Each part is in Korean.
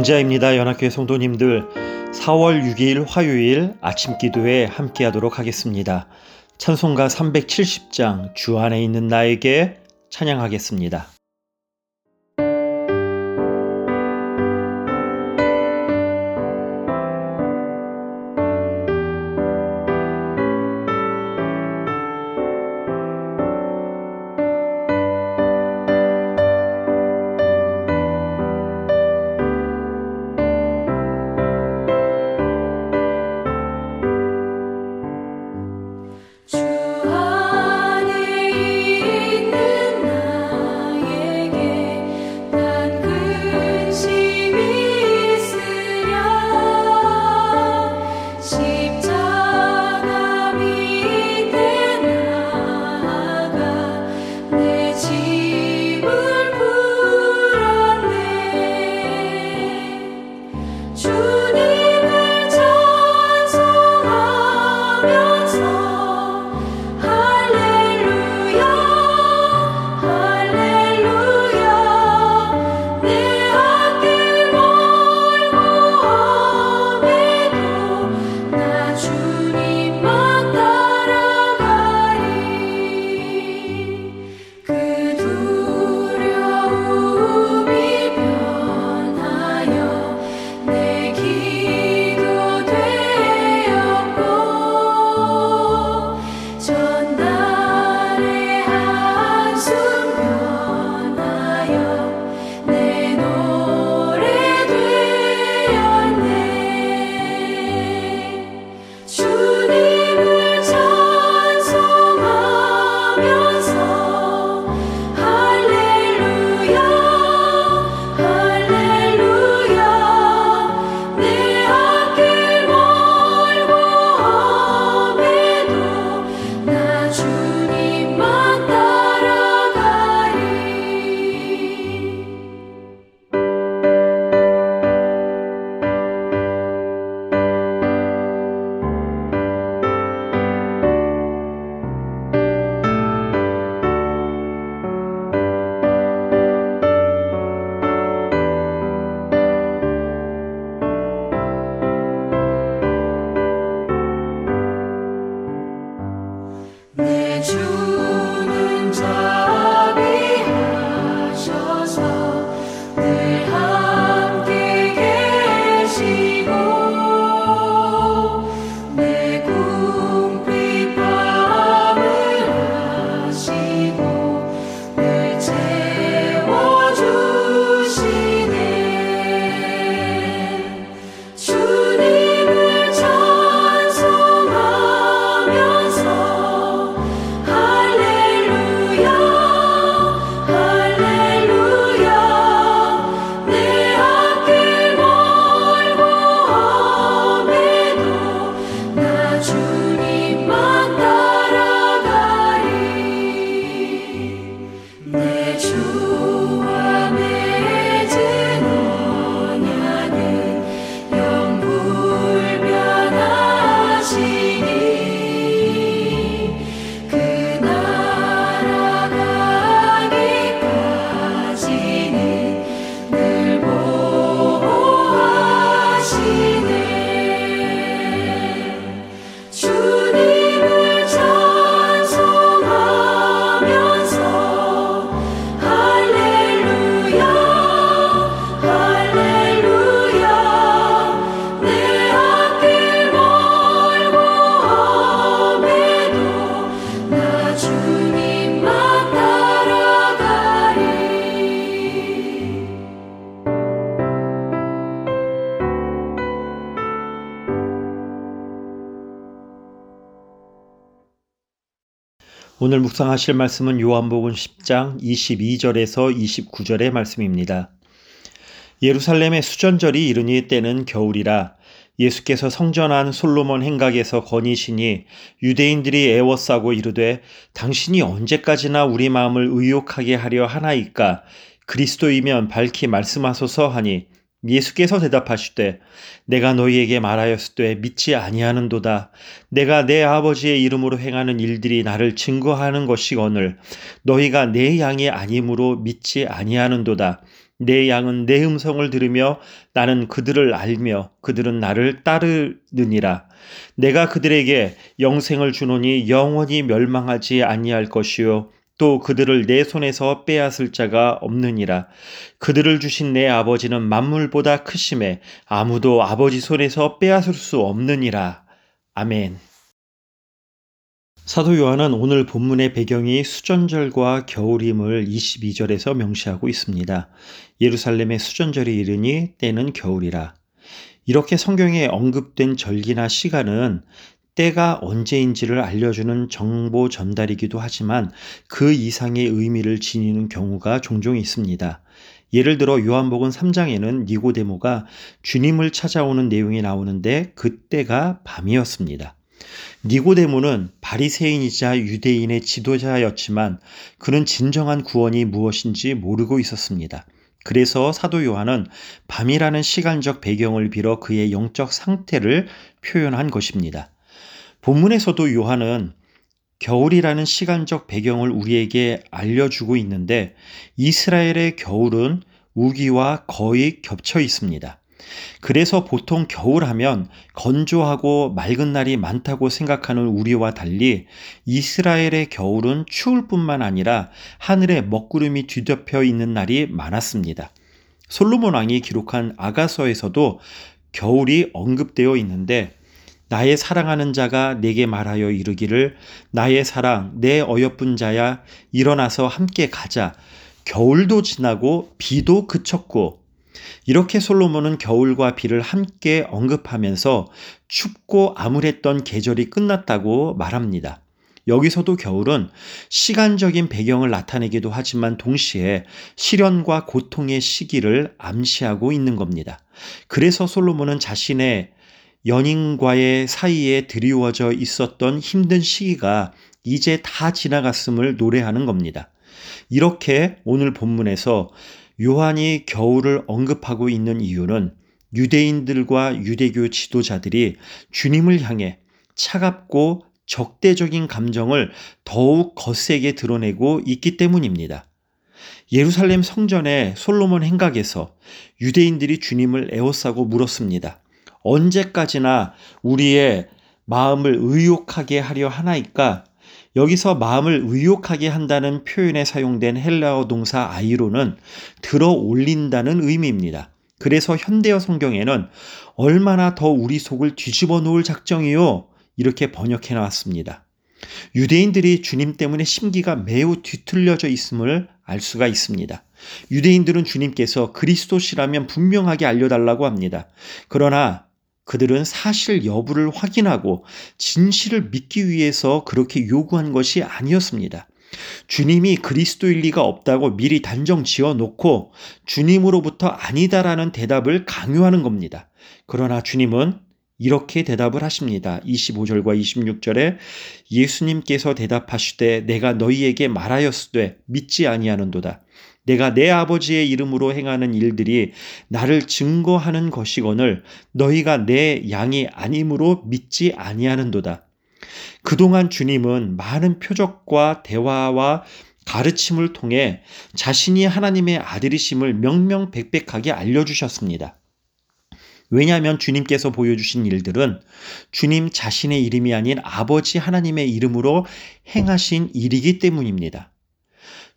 공자입니다. 연합교회 성도님들 4월 6일 화요일 아침 기도에 함께 하도록 하겠습니다. 찬송가 370장 주 안에 있는 나에게 찬양하겠습니다. 오늘 묵상하실 말씀은 요한복음 10장 22절에서 29절의 말씀입니다. 예루살렘의 수전절이 이르니 때는 겨울이라 예수께서 성전한 솔로몬 행각에서 거니시니 유대인들이 애워싸고 이르되 당신이 언제까지나 우리 마음을 의욕하게 하려 하나이까 그리스도이면 밝히 말씀하소서 하니 예수께서 대답하시되 내가 너희에게 말하였으되 믿지 아니하는도다. 내가 내 아버지의 이름으로 행하는 일들이 나를 증거하는 것이거늘 너희가 내 양이 아니므로 믿지 아니하는도다. 내 양은 내 음성을 들으며 나는 그들을 알며 그들은 나를 따르느니라. 내가 그들에게 영생을 주노니 영원히 멸망하지 아니할 것이요 또 그들을 내 손에서 빼앗을 자가 없느니라. 그들을 주신 내 아버지는 만물보다 크심에 아무도 아버지 손에서 빼앗을 수 없느니라. 아멘. 사도 요한은 오늘 본문의 배경이 수전절과 겨울임을 22절에서 명시하고 있습니다. 예루살렘의 수전절이 이르니 때는 겨울이라. 이렇게 성경에 언급된 절기나 시간은 때가 언제인지를 알려주는 정보 전달이기도 하지만 그 이상의 의미를 지니는 경우가 종종 있습니다. 예를 들어 요한복음 3장에는 니고데모가 주님을 찾아오는 내용이 나오는데 그때가 밤이었습니다. 니고데모는 바리새인이자 유대인의 지도자였지만 그는 진정한 구원이 무엇인지 모르고 있었습니다. 그래서 사도 요한은 밤이라는 시간적 배경을 빌어 그의 영적 상태를 표현한 것입니다. 본문에서도 요한은 겨울이라는 시간적 배경을 우리에게 알려주고 있는데 이스라엘의 겨울은 우기와 거의 겹쳐 있습니다. 그래서 보통 겨울 하면 건조하고 맑은 날이 많다고 생각하는 우리와 달리 이스라엘의 겨울은 추울 뿐만 아니라 하늘에 먹구름이 뒤덮여 있는 날이 많았습니다. 솔로몬 왕이 기록한 아가서에서도 겨울이 언급되어 있는데 나의 사랑하는 자가 내게 말하여 이르기를 나의 사랑 내 어여쁜 자야 일어나서 함께 가자 겨울도 지나고 비도 그쳤고 이렇게 솔로몬은 겨울과 비를 함께 언급하면서 춥고 암울했던 계절이 끝났다고 말합니다. 여기서도 겨울은 시간적인 배경을 나타내기도 하지만 동시에 시련과 고통의 시기를 암시하고 있는 겁니다. 그래서 솔로몬은 자신의 연인과의 사이에 드리워져 있었던 힘든 시기가 이제 다 지나갔음을 노래하는 겁니다. 이렇게 오늘 본문에서 요한이 겨울을 언급하고 있는 이유는 유대인들과 유대교 지도자들이 주님을 향해 차갑고 적대적인 감정을 더욱 거세게 드러내고 있기 때문입니다. 예루살렘 성전의 솔로몬 행각에서 유대인들이 주님을 에워싸고 물었습니다. 언제까지나 우리의 마음을 의욕하게 하려 하나이까 여기서 마음을 의욕하게 한다는 표현에 사용된 헬라어 동사 아이로는 들어 올린다는 의미입니다. 그래서 현대어 성경에는 얼마나 더 우리 속을 뒤집어 놓을 작정이요? 이렇게 번역해 나왔습니다. 유대인들이 주님 때문에 심기가 매우 뒤틀려져 있음을 알 수가 있습니다. 유대인들은 주님께서 그리스도시라면 분명하게 알려달라고 합니다. 그러나 그들은 사실 여부를 확인하고 진실을 믿기 위해서 그렇게 요구한 것이 아니었습니다. 주님이 그리스도일 리가 없다고 미리 단정 지어 놓고 주님으로부터 아니다라는 대답을 강요하는 겁니다. 그러나 주님은 이렇게 대답을 하십니다. 25절과 26절에 예수님께서 대답하시되 내가 너희에게 말하였으되 믿지 아니하는도다. 내가 내 아버지의 이름으로 행하는 일들이 나를 증거하는 것이거늘 너희가 내 양이 아님으로 믿지 아니하는도다. 그동안 주님은 많은 표적과 대화와 가르침을 통해 자신이 하나님의 아들이심을 명명백백하게 알려주셨습니다. 왜냐하면 주님께서 보여주신 일들은 주님 자신의 이름이 아닌 아버지 하나님의 이름으로 행하신 일이기 때문입니다.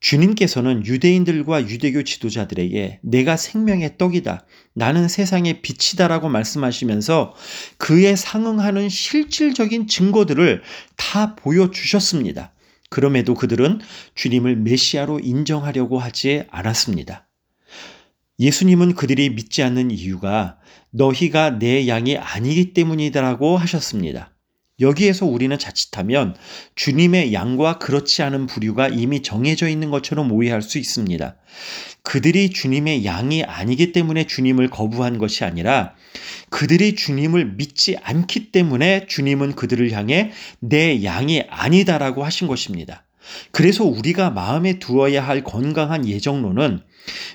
주님께서는 유대인들과 유대교 지도자들에게 내가 생명의 떡이다. 나는 세상의 빛이다라고 말씀하시면서 그에 상응하는 실질적인 증거들을 다 보여주셨습니다. 그럼에도 그들은 주님을 메시아로 인정하려고 하지 않았습니다. 예수님은 그들이 믿지 않는 이유가 너희가 내 양이 아니기 때문이다라고 하셨습니다. 여기에서 우리는 자칫하면 주님의 양과 그렇지 않은 부류가 이미 정해져 있는 것처럼 오해할 수 있습니다. 그들이 주님의 양이 아니기 때문에 주님을 거부한 것이 아니라 그들이 주님을 믿지 않기 때문에 주님은 그들을 향해 내 양이 아니다라고 하신 것입니다. 그래서 우리가 마음에 두어야 할 건강한 예정론은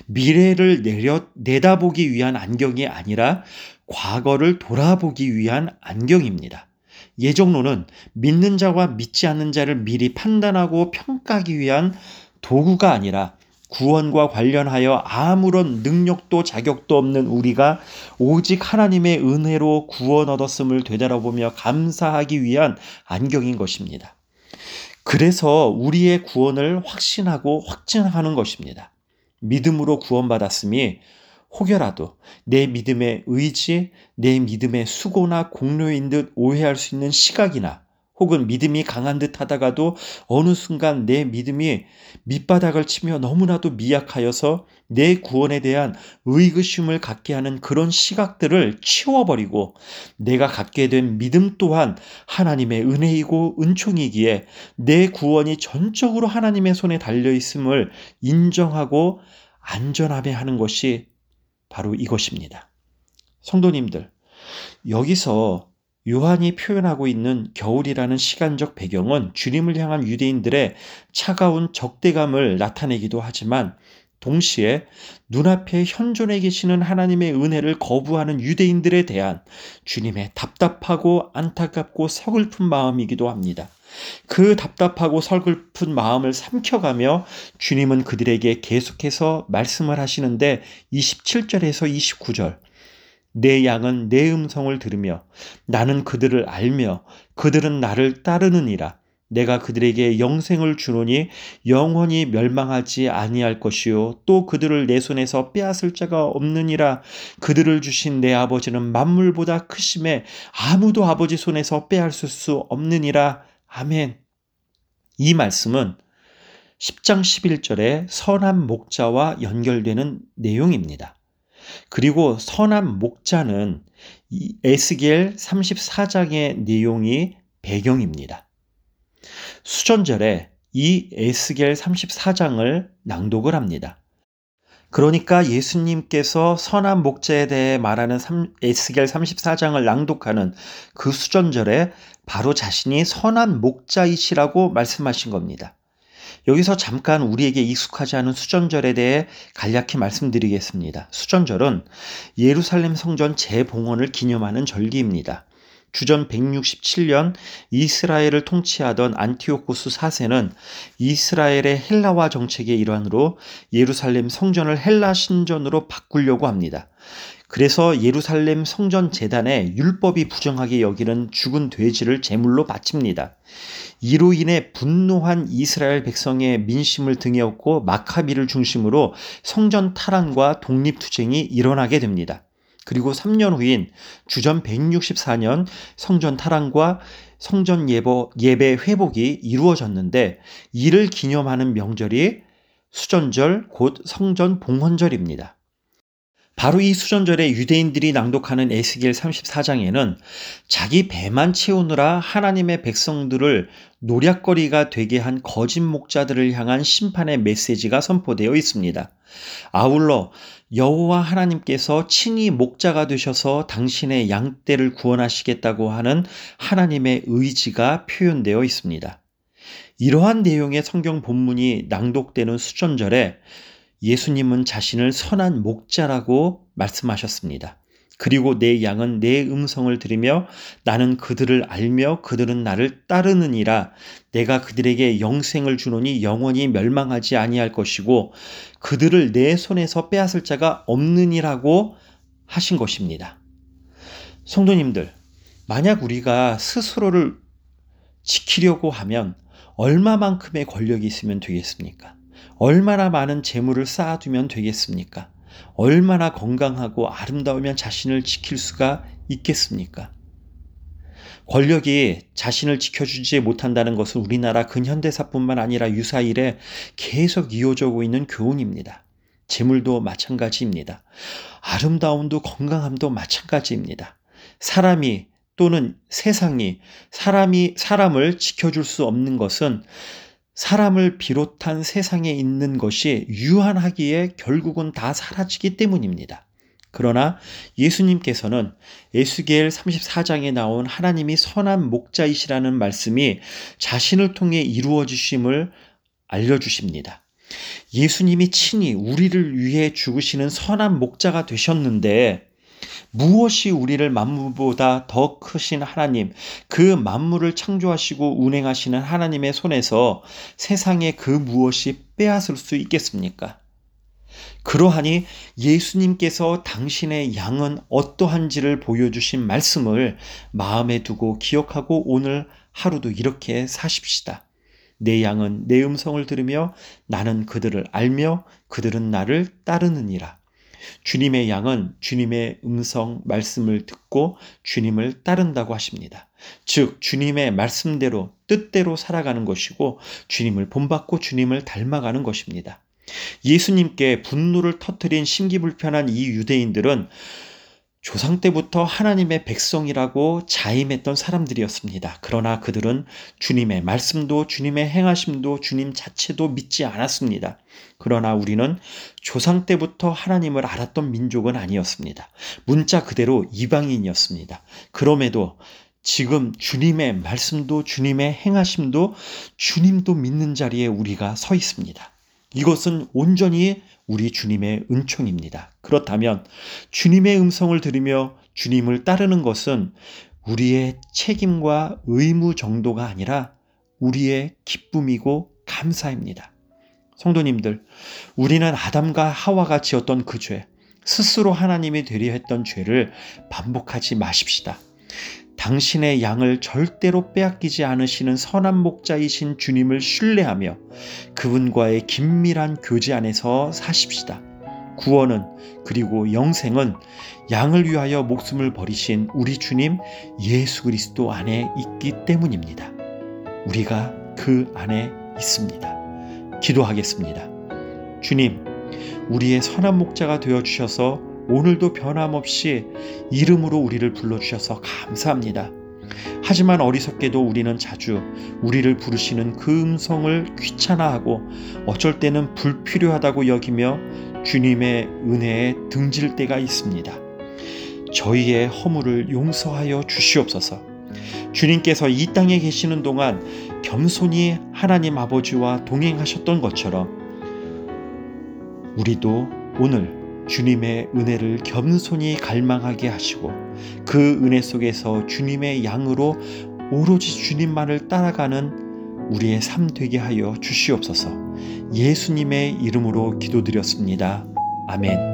미래를 내려, 내다보기 위한 안경이 아니라 과거를 돌아보기 위한 안경입니다. 예정론은 믿는 자와 믿지 않는 자를 미리 판단하고 평가하기 위한 도구가 아니라 구원과 관련하여 아무런 능력도 자격도 없는 우리가 오직 하나님의 은혜로 구원 얻었음을 되돌아보며 감사하기 위한 안경인 것입니다. 그래서 우리의 구원을 확신하고 확증하는 것입니다. 믿음으로 구원받았음이 혹여라도 내 믿음의 의지, 내 믿음의 수고나 공로인 듯 오해할 수 있는 시각이나 혹은 믿음이 강한 듯 하다가도 어느 순간 내 믿음이 밑바닥을 치며 너무나도 미약하여서 내 구원에 대한 의구심을 갖게 하는 그런 시각들을 치워버리고 내가 갖게 된 믿음 또한 하나님의 은혜이고 은총이기에 내 구원이 전적으로 하나님의 손에 달려 있음을 인정하고 안전함에 하는 것이 바로 이것입니다. 성도님들, 여기서 요한이 표현하고 있는 겨울이라는 시간적 배경은 주님을 향한 유대인들의 차가운 적대감을 나타내기도 하지만 동시에 눈앞에 현존해 계시는 하나님의 은혜를 거부하는 유대인들에 대한 주님의 답답하고 안타깝고 서글픈 마음이기도 합니다. 그 답답하고 서글픈 마음을 삼켜가며 주님은 그들에게 계속해서 말씀을 하시는데 27절에서 29절. 내 양은 내 음성을 들으며 나는 그들을 알며 그들은 나를 따르느니라. 내가 그들에게 영생을 주노니 영원히 멸망하지 아니할 것이요. 또 그들을 내 손에서 빼앗을 자가 없느니라. 그들을 주신 내 아버지는 만물보다 크심에 아무도 아버지 손에서 빼앗을 수 없느니라 아멘. 이 말씀은 10장 11절에 선한 목자와 연결되는 내용입니다. 그리고 선한 목자는 에스겔 34장의 내용이 배경입니다. 수전절에 이 에스겔 34장을 낭독을 합니다. 그러니까 예수님께서 선한 목자에 대해 말하는 에스겔 34장을 낭독하는 그 수전절에 바로 자신이 선한 목자이시라고 말씀하신 겁니다. 여기서 잠깐 우리에게 익숙하지 않은 수전절에 대해 간략히 말씀드리겠습니다. 수전절은 예루살렘 성전 재봉헌을 기념하는 절기입니다. 주전 167년 이스라엘을 통치하던 안티오코스 4세는 이스라엘의 헬라화 정책의 일환으로 예루살렘 성전을 헬라 신전으로 바꾸려고 합니다. 그래서 예루살렘 성전 재단에 율법이 부정하게 여기는 죽은 돼지를 제물로 바칩니다. 이로 인해 분노한 이스라엘 백성의 민심을 등에 업고 마카비를 중심으로 성전 탈환과 독립투쟁이 일어나게 됩니다. 그리고 3년 후인 주전 164년 성전 탈환과 성전 예보, 예배 회복이 이루어졌는데 이를 기념하는 명절이 수전절 곧 성전 봉헌절입니다. 바로 이 수전절에 유대인들이 낭독하는 에스겔 34장에는 자기 배만 채우느라 하나님의 백성들을 노략거리가 되게 한 거짓 목자들을 향한 심판의 메시지가 선포되어 있습니다. 아울러 여호와 하나님께서 친히 목자가 되셔서 당신의 양떼를 구원하시겠다고 하는 하나님의 의지가 표현되어 있습니다. 이러한 내용의 성경 본문이 낭독되는 수전절에 예수님은 자신을 선한 목자라고 말씀하셨습니다. 그리고 내 양은 내 음성을 들으며 나는 그들을 알며 그들은 나를 따르느니라 내가 그들에게 영생을 주노니 영원히 멸망하지 아니할 것이고 그들을 내 손에서 빼앗을 자가 없느니라고 하신 것입니다. 성도님들, 만약 우리가 스스로를 지키려고 하면 얼마만큼의 권력이 있으면 되겠습니까? 얼마나 많은 재물을 쌓아두면 되겠습니까? 얼마나 건강하고 아름다우면 자신을 지킬 수가 있겠습니까? 권력이 자신을 지켜주지 못한다는 것은 우리나라 근현대사뿐만 아니라 유사일에 계속 이어져고 있는 교훈입니다. 재물도 마찬가지입니다. 아름다움도 건강함도 마찬가지입니다. 사람이 또는 세상이 사람이 사람을 지켜줄 수 없는 것은 사람을 비롯한 세상에 있는 것이 유한하기에 결국은 다 사라지기 때문입니다. 그러나 예수님께서는 에스겔 34장에 나온 하나님이 선한 목자이시라는 말씀이 자신을 통해 이루어지심을 알려주십니다. 예수님이 친히 우리를 위해 죽으시는 선한 목자가 되셨는데 무엇이 우리를 만물보다 더 크신 하나님, 그 만물을 창조하시고 운행하시는 하나님의 손에서 세상의 그 무엇이 빼앗을 수 있겠습니까? 그러하니 예수님께서 당신의 양은 어떠한지를 보여주신 말씀을 마음에 두고 기억하고 오늘 하루도 이렇게 사십시다. 내 양은 내 음성을 들으며 나는 그들을 알며 그들은 나를 따르느니라. 주님의 양은 주님의 음성 말씀을 듣고 주님을 따른다고 하십니다. 즉 주님의 말씀대로 뜻대로 살아가는 것이고 주님을 본받고 주님을 닮아가는 것입니다. 예수님께 분노를 터뜨린 심기불편한 이 유대인들은 조상 때부터 하나님의 백성이라고 자임했던 사람들이었습니다. 그러나 그들은 주님의 말씀도 주님의 행하심도 주님 자체도 믿지 않았습니다. 그러나 우리는 조상 때부터 하나님을 알았던 민족은 아니었습니다. 문자 그대로 이방인이었습니다. 그럼에도 지금 주님의 말씀도 주님의 행하심도 주님도 믿는 자리에 우리가 서 있습니다. 이것은 온전히 우리 주님의 은총입니다. 그렇다면 주님의 음성을 들으며 주님을 따르는 것은 우리의 책임과 의무 정도가 아니라 우리의 기쁨이고 감사입니다. 성도님들, 우리는 아담과 하와가 지었던 그 죄, 스스로 하나님이 되려 했던 죄를 반복하지 마십시다. 당신의 양을 절대로 빼앗기지 않으시는 선한 목자이신 주님을 신뢰하며 그분과의 긴밀한 교제 안에서 사십시다. 구원은 그리고 영생은 양을 위하여 목숨을 버리신 우리 주님 예수 그리스도 안에 있기 때문입니다. 우리가 그 안에 있습니다. 기도하겠습니다. 주님, 우리의 선한 목자가 되어 주셔서 오늘도 변함없이 이름으로 우리를 불러 주셔서 감사합니다. 하지만 어리석게도 우리는 자주 우리를 부르시는 그 음성을 귀찮아하고 어쩔 때는 불필요하다고 여기며 주님의 은혜에 등질 때가 있습니다. 저희의 허물을 용서하여 주시옵소서. 주님께서 이 땅에 계시는 동안 겸손히 하나님 아버지와 동행하셨던 것처럼 우리도 오늘 주님의 은혜를 겸손히 갈망하게 하시고 그 은혜 속에서 주님의 양으로 오로지 주님만을 따라가는 우리의 삶 되게 하여 주시옵소서 예수님의 이름으로 기도드렸습니다. 아멘.